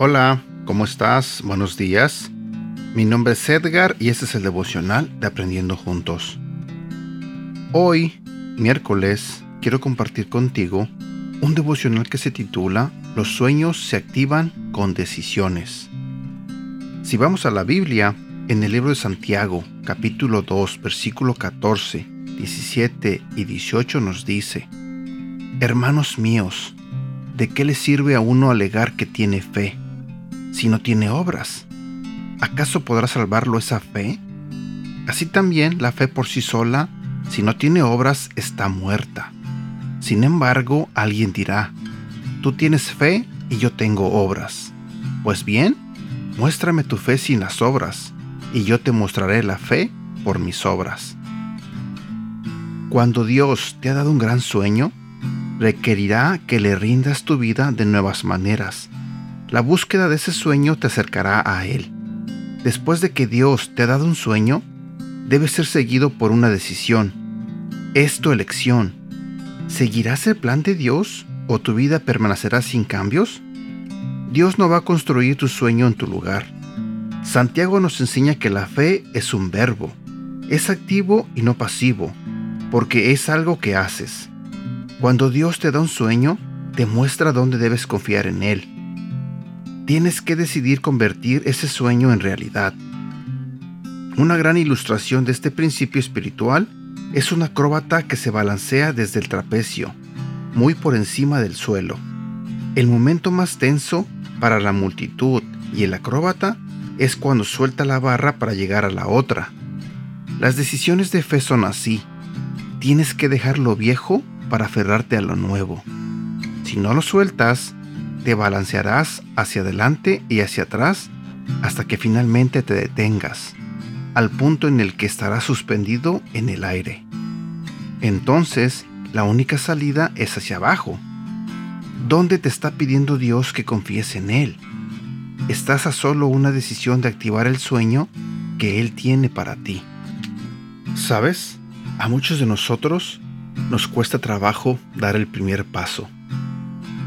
Hola, ¿cómo estás? Buenos días. Mi nombre es Edgar y este es el devocional de Aprendiendo Juntos. Hoy, miércoles, quiero compartir contigo un devocional que se titula Los sueños se activan con decisiones. Si vamos a la Biblia, en el libro de Santiago, capítulo 2, versículo 14, 17 y 18 nos dice, Hermanos míos, ¿de qué le sirve a uno alegar que tiene fe si no tiene obras? ¿Acaso podrá salvarlo esa fe? Así también la fe por sí sola, si no tiene obras, está muerta. Sin embargo, alguien dirá, tú tienes fe y yo tengo obras. Pues bien, muéstrame tu fe sin las obras, y yo te mostraré la fe por mis obras. Cuando Dios te ha dado un gran sueño, requerirá que le rindas tu vida de nuevas maneras. La búsqueda de ese sueño te acercará a Él. Después de que Dios te ha dado un sueño, debe ser seguido por una decisión. Es tu elección. ¿Seguirás el plan de Dios o tu vida permanecerá sin cambios? Dios no va a construir tu sueño en tu lugar. Santiago nos enseña que la fe es un verbo. Es activo y no pasivo, porque es algo que haces. Cuando Dios te da un sueño, te muestra dónde debes confiar en Él. Tienes que decidir convertir ese sueño en realidad. Una gran ilustración de este principio espiritual es un acróbata que se balancea desde el trapecio, muy por encima del suelo. El momento más tenso para la multitud y el acróbata es cuando suelta la barra para llegar a la otra. Las decisiones de fe son así. Tienes que dejar lo viejo para aferrarte a lo nuevo. Si no lo sueltas, te balancearás hacia adelante y hacia atrás hasta que finalmente te detengas, al punto en el que estarás suspendido en el aire. Entonces, la única salida es hacia abajo. ¿Dónde te está pidiendo Dios que confíes en Él? Estás a solo una decisión de activar el sueño que Él tiene para ti. ¿Sabes? A muchos de nosotros nos cuesta trabajo dar el primer paso.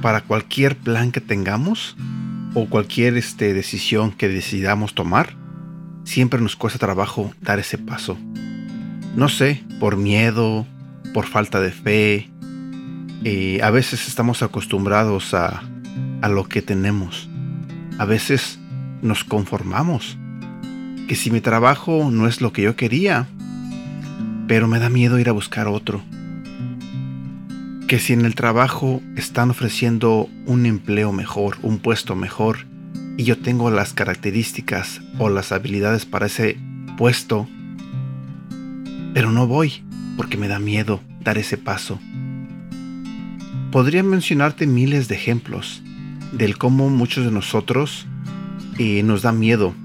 Para cualquier plan que tengamos o cualquier este, decisión que decidamos tomar, siempre nos cuesta trabajo dar ese paso. No sé, por miedo, por falta de fe. Eh, a veces estamos acostumbrados a, a lo que tenemos. A veces nos conformamos. Que si mi trabajo no es lo que yo quería, pero me da miedo ir a buscar otro que si en el trabajo están ofreciendo un empleo mejor, un puesto mejor, y yo tengo las características o las habilidades para ese puesto, pero no voy porque me da miedo dar ese paso. Podría mencionarte miles de ejemplos del cómo muchos de nosotros eh, nos da miedo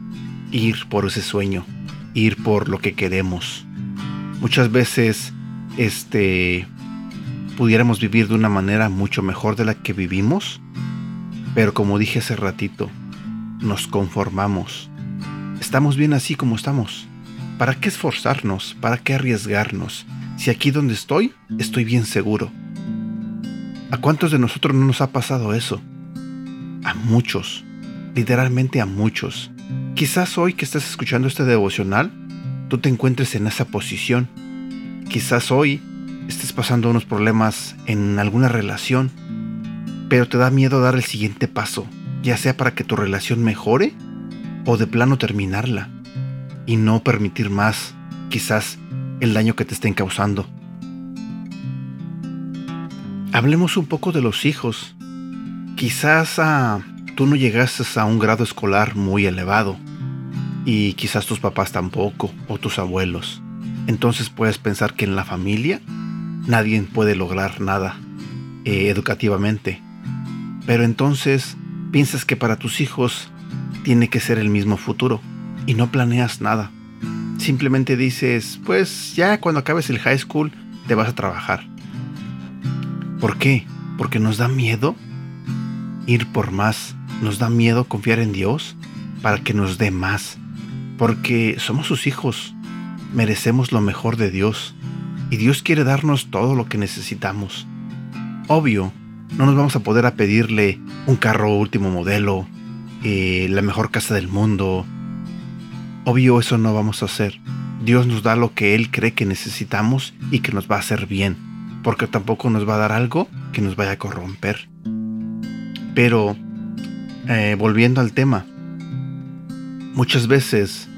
ir por ese sueño, ir por lo que queremos. Muchas veces, este, pudiéramos vivir de una manera mucho mejor de la que vivimos, pero como dije hace ratito, nos conformamos. Estamos bien así como estamos. ¿Para qué esforzarnos? ¿Para qué arriesgarnos? Si aquí donde estoy, estoy bien seguro. ¿A cuántos de nosotros no nos ha pasado eso? A muchos, literalmente a muchos. Quizás hoy que estás escuchando este devocional, tú te encuentres en esa posición. Quizás hoy estés pasando unos problemas en alguna relación, pero te da miedo dar el siguiente paso, ya sea para que tu relación mejore o de plano terminarla y no permitir más, quizás, el daño que te estén causando. Hablemos un poco de los hijos. Quizás ah, tú no llegaste a un grado escolar muy elevado y quizás tus papás tampoco o tus abuelos. Entonces puedes pensar que en la familia nadie puede lograr nada eh, educativamente. Pero entonces piensas que para tus hijos tiene que ser el mismo futuro y no planeas nada. Simplemente dices, pues ya cuando acabes el high school te vas a trabajar. ¿Por qué? Porque nos da miedo ir por más. Nos da miedo confiar en Dios para que nos dé más. Porque somos sus hijos. Merecemos lo mejor de Dios y Dios quiere darnos todo lo que necesitamos. Obvio, no nos vamos a poder a pedirle un carro último modelo, eh, la mejor casa del mundo. Obvio eso no vamos a hacer. Dios nos da lo que Él cree que necesitamos y que nos va a hacer bien, porque tampoco nos va a dar algo que nos vaya a corromper. Pero, eh, volviendo al tema, muchas veces,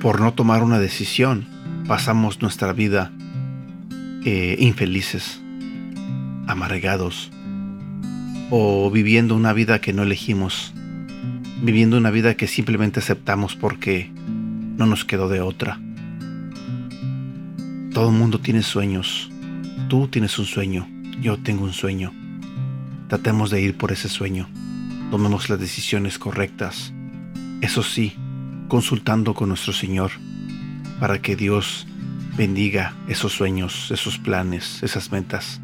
por no tomar una decisión, pasamos nuestra vida eh, infelices, amargados, o viviendo una vida que no elegimos, viviendo una vida que simplemente aceptamos porque no nos quedó de otra. Todo el mundo tiene sueños. Tú tienes un sueño, yo tengo un sueño. Tratemos de ir por ese sueño. Tomemos las decisiones correctas. Eso sí, consultando con nuestro Señor, para que Dios bendiga esos sueños, esos planes, esas metas.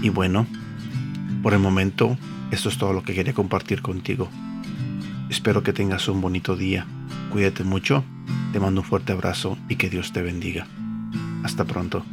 Y bueno, por el momento, esto es todo lo que quería compartir contigo. Espero que tengas un bonito día. Cuídate mucho, te mando un fuerte abrazo y que Dios te bendiga. Hasta pronto.